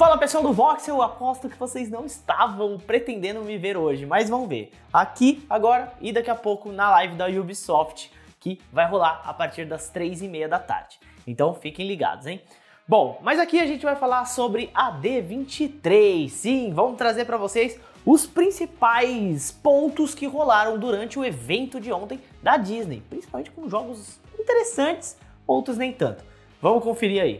Fala pessoal do Voxel, eu aposto que vocês não estavam pretendendo me ver hoje, mas vão ver aqui agora e daqui a pouco na live da Ubisoft que vai rolar a partir das 3 e meia da tarde. Então fiquem ligados, hein? Bom, mas aqui a gente vai falar sobre a D23. Sim, vamos trazer para vocês os principais pontos que rolaram durante o evento de ontem da Disney, principalmente com jogos interessantes, outros nem tanto. Vamos conferir aí.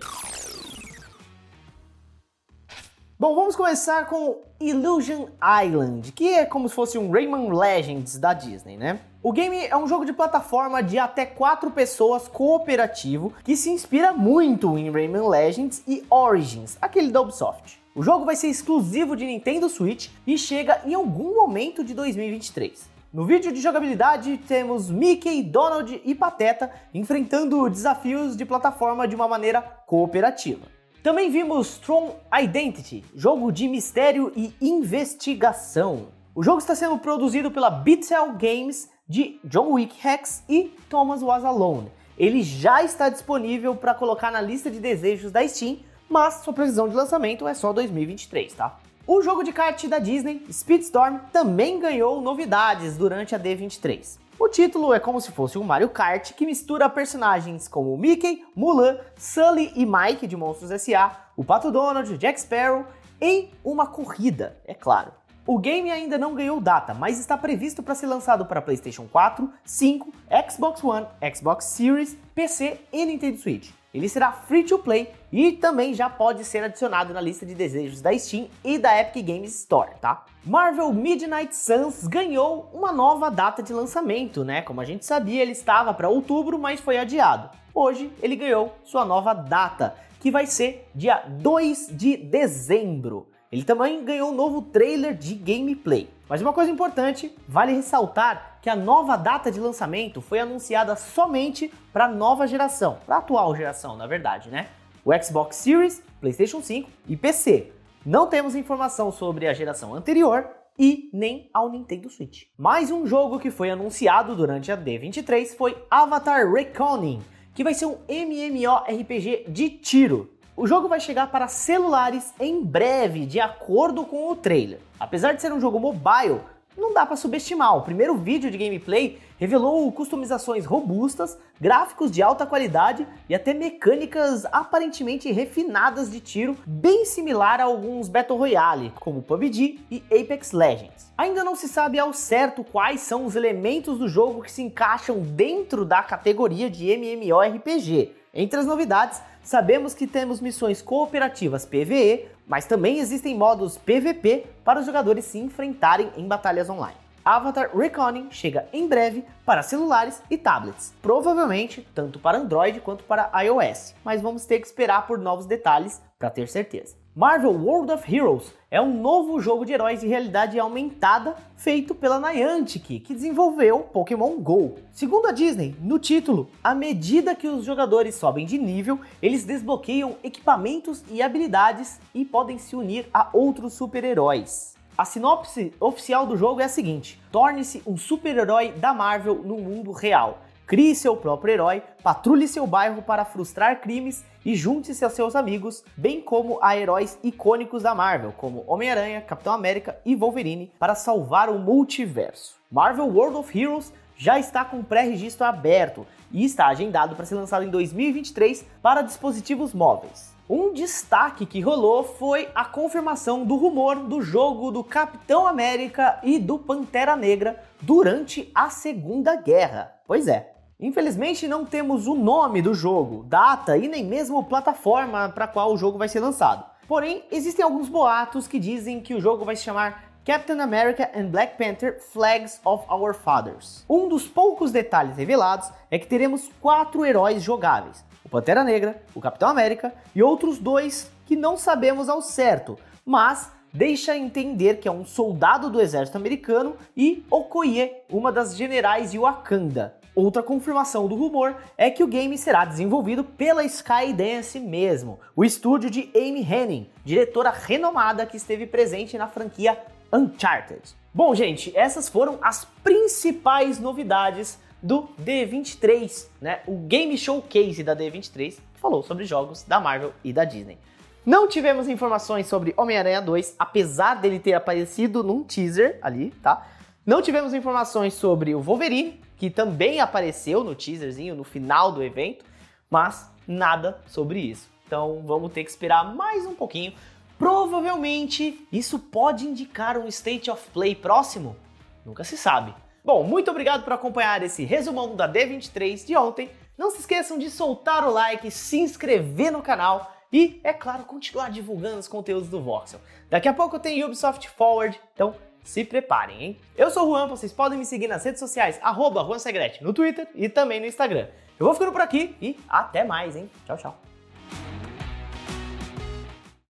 Bom, vamos começar com Illusion Island, que é como se fosse um Rayman Legends da Disney, né? O game é um jogo de plataforma de até 4 pessoas cooperativo que se inspira muito em Rayman Legends e Origins, aquele da Ubisoft. O jogo vai ser exclusivo de Nintendo Switch e chega em algum momento de 2023. No vídeo de jogabilidade temos Mickey, Donald e Pateta enfrentando desafios de plataforma de uma maneira cooperativa. Também vimos Tron Identity, jogo de mistério e investigação. O jogo está sendo produzido pela Beatel Games de John Wick Hex e Thomas Was Alone. Ele já está disponível para colocar na lista de desejos da Steam, mas sua previsão de lançamento é só 2023, tá? O jogo de kart da Disney, Speedstorm, também ganhou novidades durante a D23. O título é como se fosse um Mario Kart que mistura personagens como Mickey, Mulan, Sully e Mike de Monstros S.A., o Pato Donald, Jack Sparrow em uma corrida, é claro. O game ainda não ganhou data, mas está previsto para ser lançado para PlayStation 4, 5, Xbox One, Xbox Series, PC e Nintendo Switch. Ele será free to play e também já pode ser adicionado na lista de desejos da Steam e da Epic Games Store, tá? Marvel Midnight Suns ganhou uma nova data de lançamento, né? Como a gente sabia, ele estava para outubro, mas foi adiado. Hoje ele ganhou sua nova data, que vai ser dia 2 de dezembro. Ele também ganhou um novo trailer de gameplay. Mas uma coisa importante, vale ressaltar que a nova data de lançamento foi anunciada somente para a nova geração, para a atual geração, na verdade, né? O Xbox Series, PlayStation 5 e PC. Não temos informação sobre a geração anterior e nem ao Nintendo Switch. Mais um jogo que foi anunciado durante a D23 foi Avatar Reckoning, que vai ser um MMORPG de tiro. O jogo vai chegar para celulares em breve, de acordo com o trailer. Apesar de ser um jogo mobile, não dá para subestimar. O primeiro vídeo de gameplay revelou customizações robustas, gráficos de alta qualidade e até mecânicas aparentemente refinadas de tiro, bem similar a alguns Battle Royale, como PUBG e Apex Legends. Ainda não se sabe ao certo quais são os elementos do jogo que se encaixam dentro da categoria de MMORPG. Entre as novidades, sabemos que temos missões cooperativas PvE, mas também existem modos PvP para os jogadores se enfrentarem em batalhas online. Avatar Reckoning chega em breve para celulares e tablets, provavelmente tanto para Android quanto para iOS, mas vamos ter que esperar por novos detalhes para ter certeza. Marvel World of Heroes é um novo jogo de heróis de realidade aumentada feito pela Niantic, que desenvolveu Pokémon GO. Segundo a Disney, no título, à medida que os jogadores sobem de nível, eles desbloqueiam equipamentos e habilidades e podem se unir a outros super-heróis. A sinopse oficial do jogo é a seguinte: torne-se um super-herói da Marvel no mundo real. Crie seu próprio herói, patrulhe seu bairro para frustrar crimes e junte-se aos seus amigos, bem como a heróis icônicos da Marvel, como Homem-Aranha, Capitão América e Wolverine, para salvar o multiverso. Marvel World of Heroes já está com pré-registro aberto e está agendado para ser lançado em 2023 para dispositivos móveis. Um destaque que rolou foi a confirmação do rumor do jogo do Capitão América e do Pantera Negra durante a Segunda Guerra. Pois é, Infelizmente não temos o nome do jogo, data e nem mesmo plataforma para qual o jogo vai ser lançado. Porém, existem alguns boatos que dizem que o jogo vai se chamar Captain America and Black Panther Flags of Our Fathers. Um dos poucos detalhes revelados é que teremos quatro heróis jogáveis: o Pantera Negra, o Capitão América e outros dois que não sabemos ao certo, mas deixa entender que é um soldado do exército americano e Okoye, uma das generais de Wakanda. Outra confirmação do rumor é que o game será desenvolvido pela Skydance mesmo, o estúdio de Amy Henning, diretora renomada que esteve presente na franquia Uncharted. Bom, gente, essas foram as principais novidades do D23, né? O Game Showcase da D23, que falou sobre jogos da Marvel e da Disney. Não tivemos informações sobre Homem-Aranha 2, apesar dele ter aparecido num teaser ali, tá? Não tivemos informações sobre o Wolverine, que também apareceu no teaserzinho no final do evento, mas nada sobre isso. Então vamos ter que esperar mais um pouquinho. Provavelmente isso pode indicar um State of Play próximo? Nunca se sabe. Bom, muito obrigado por acompanhar esse resumão da D23 de ontem. Não se esqueçam de soltar o like, se inscrever no canal e, é claro, continuar divulgando os conteúdos do Voxel. Daqui a pouco tem Ubisoft Forward, então se preparem, hein? Eu sou o Juan, vocês podem me seguir nas redes sociais, arroba Juan Segrete, no Twitter e também no Instagram. Eu vou ficando por aqui e até mais, hein? Tchau, tchau.